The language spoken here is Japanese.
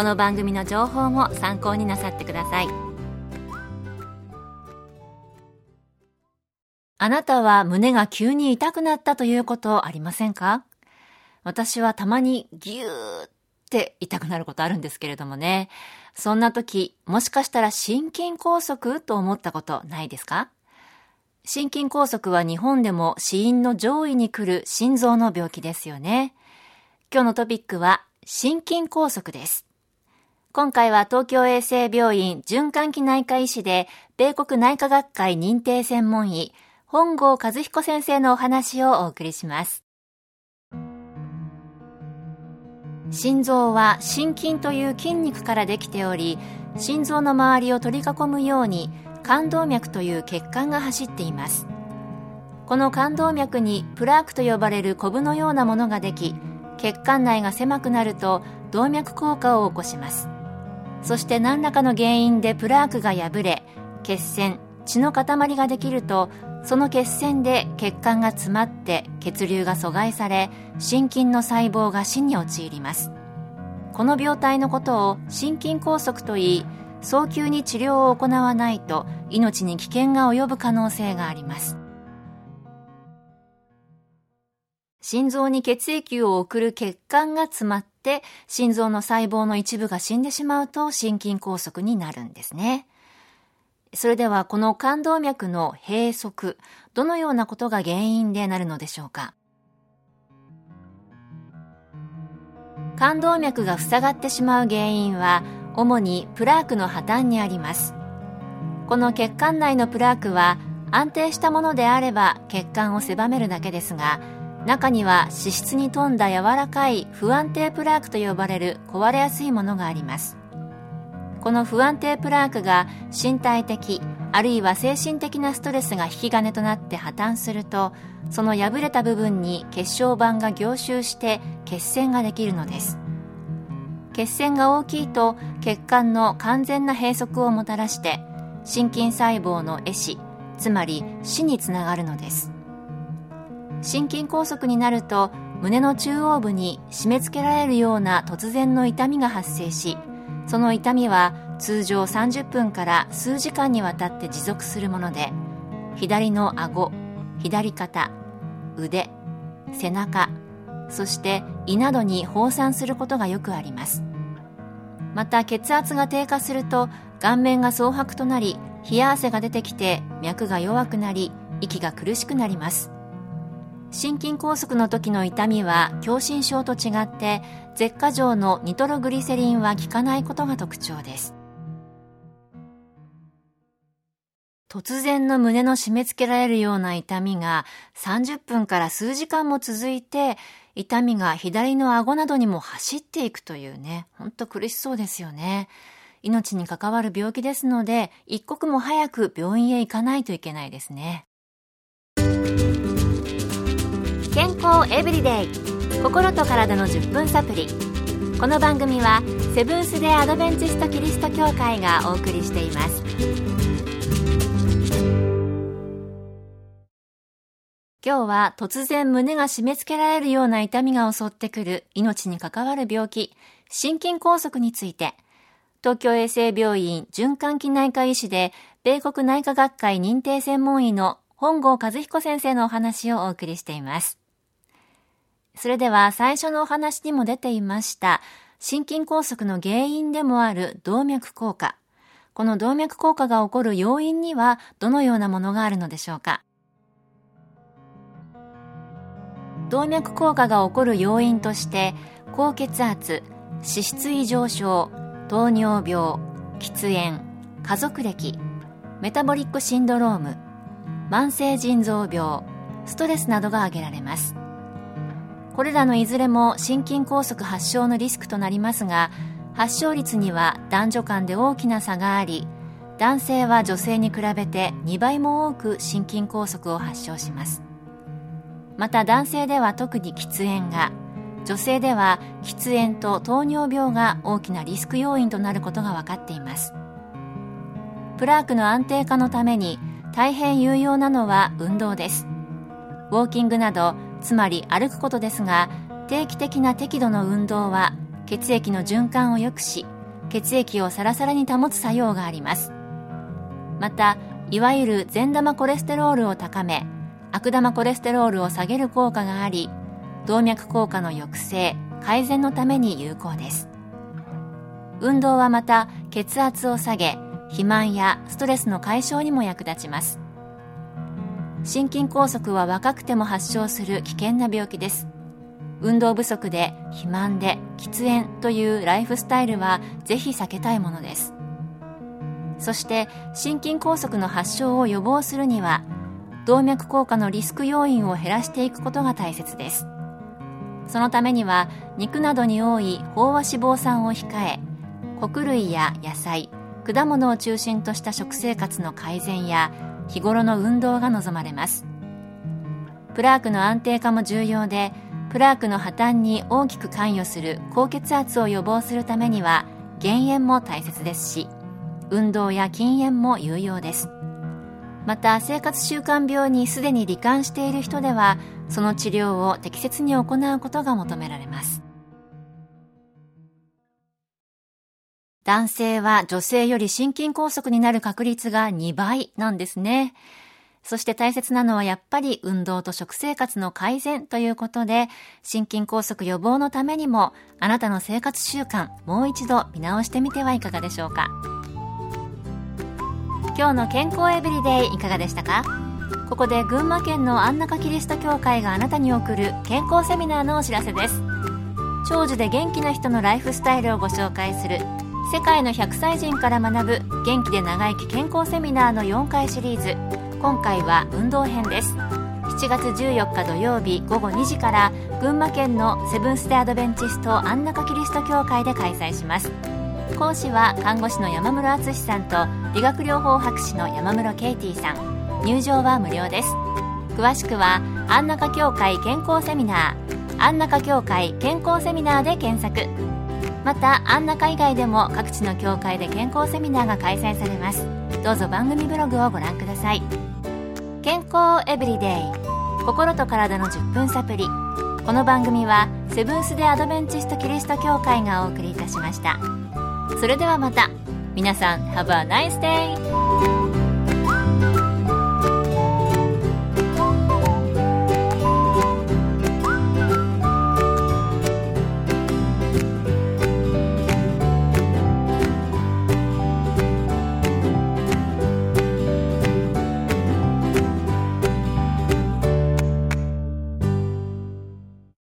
この番組の情報も参考になさってくださいあなたは胸が急に痛くなったということありませんか？私はたまにギューって痛くなることあるんですけれどもね。そんな時、もしかしたら心筋梗塞と思ったことないですか？心筋梗塞は日本でも死因の上位に来る心臓の病気ですよね。今日のトピックは心筋梗塞です。今回は東京衛生病院循環器内科医師で米国内科学会認定専門医本郷和彦先生のお話をお送りします。心臓は心筋という筋肉からできており、心臓の周りを取り囲むように冠動脈という血管が走っていますこの冠動脈にプラークと呼ばれるコブのようなものができ血管内が狭くなると動脈硬化を起こしますそして何らかの原因でプラークが破れ血栓血の塊ができるとその血栓で血管が詰まって血流が阻害され心筋の細胞が死に陥ります。この病態のことを心筋梗塞といい早急に治療を行わないと命に危険が及ぶ可能性があります。心臓に血液を送る血管が詰まって心臓の細胞の一部が死んでしまうと心筋梗塞になるんですね。それではこの冠動脈の閉塞どのようなことが原因でなるのでしょうか？冠動脈が塞がってしまう原因は主にプラークの破綻にあります。この血管内のプラークは安定したものであれば血管を狭めるだけですが中には脂質に富んだ柔らかい不安定プラークと呼ばれる壊れやすいものがあります。この不安定プラークが身体的あるいは精神的なストレスが引き金となって破綻するとその破れた部分に血小板が凝集して血栓ができるのです。血栓が大きいと血管の完全な閉塞をもたらして心筋細胞の壊死つまり死につながるのです。心筋梗塞になると胸の中央部に締め付けられるような突然の痛みが発生しその痛みは通常30分から数時間にわたって持続するもので左の顎左肩腕背中そして胃などに放散することがよくあります。また血圧が低下すると顔面が蒼白となり冷や汗が出てきて脈が弱くなり息が苦しくなります。心筋梗塞の時の痛みは狭心症と違って舌下状のニトログリセリンは効かないことが特徴です突然の胸の締め付けられるような痛みが30分から数時間も続いて痛みが左の顎などにも走っていくというね、ほんと苦しそうですよね。命に関わる病気ですので、一刻も早く病院へ行かないといけないですね。健康エブリデイ。心と体の10分サプリこの番組はセブンス・デ・アドベンチスト・キリスト教会がお送りしています。今日は突然胸が締め付けられるような痛みが襲ってくる命に関わる病気、心筋梗塞について、東京衛生病院循環器内科医師で、米国内科学会認定専門医の本郷和彦先生のお話をお送りしています。それでは最初のお話にも出ていました、心筋梗塞の原因でもある動脈硬化。この動脈硬化が起こる要因にはどのようなものがあるのでしょうか？動脈硬化が起こる要因として高血圧脂質異常症糖尿病喫煙家族歴メタボリックシンドローム慢性腎臓病ストレスなどが挙げられますこれらのいずれも心筋梗塞発症のリスクとなりますが発症率には男女間で大きな差があり男性は女性に比べて2倍も多く心筋梗塞を発症します。また男性では特に喫煙が女性では喫煙と糖尿病が大きなリスク要因となることが分かっています。プラークの安定化のために大変有用なのは運動です。ウォーキングなどつまり歩くことですが定期的な適度の運動は血液の循環を良くし血液をサラサラに保つ作用があります。またいわゆる善玉コレステロールを高め悪玉コレステロールを下げる効果があり動脈硬化の抑制改善のために有効です。運動はまた血圧を下げ肥満やストレスの解消にも役立ちます。心筋梗塞は若くても発症する危険な病気です。運動不足で肥満で喫煙というライフスタイルはぜひ避けたいものです。そして心筋梗塞の発症を予防するには動脈硬化のリスク要因を減らしていくことが大切です。そのためには肉などに多い飽和脂肪酸を控え穀類や野菜果物を中心とした食生活の改善や日頃の運動が望まれます。プラークの安定化も重要でプラークの破綻に大きく関与する高血圧を予防するためには減塩も大切ですし運動や禁煙も有用です。また生活習慣病にすでに罹患している人ではその治療を適切に行うことが求められます。男性は女性より心筋梗塞になる確率が2倍なんですねそして大切なのはやっぱり運動と食生活の改善ということで、心筋梗塞予防のためにも、あなたの生活習慣、もう一度見直してみてはいかがでしょうか。今日の健康エブリデイいかがでしたか？ここで群馬県の安中キリスト教会があなたに送る健康セミナーのお知らせです。長寿で元気な人のライフスタイルをご紹介する世界の100歳人から学ぶ元気で長生き健康セミナーの4回シリーズ。今回は運動編です。7月14日土曜日午後2時から群馬県のセブンス・デ・アドベンチスト安中キリスト教会で開催します。講師は看護師の山室敦さんと理学療法博士の山室ケイティさん。入場は無料です。詳しくは安中協会健康セミナー。安中協会健康セミナーで検索。また安中以外でも各地の協会で健康セミナーが開催されます。どうぞ番組ブログをご覧ください。健康エブリデイ。心と体の10分サプリこの番組はセブンス・デ・アドベンチスト・キリスト教会がお送りいたしました。それではまた。皆さん Have a nice day!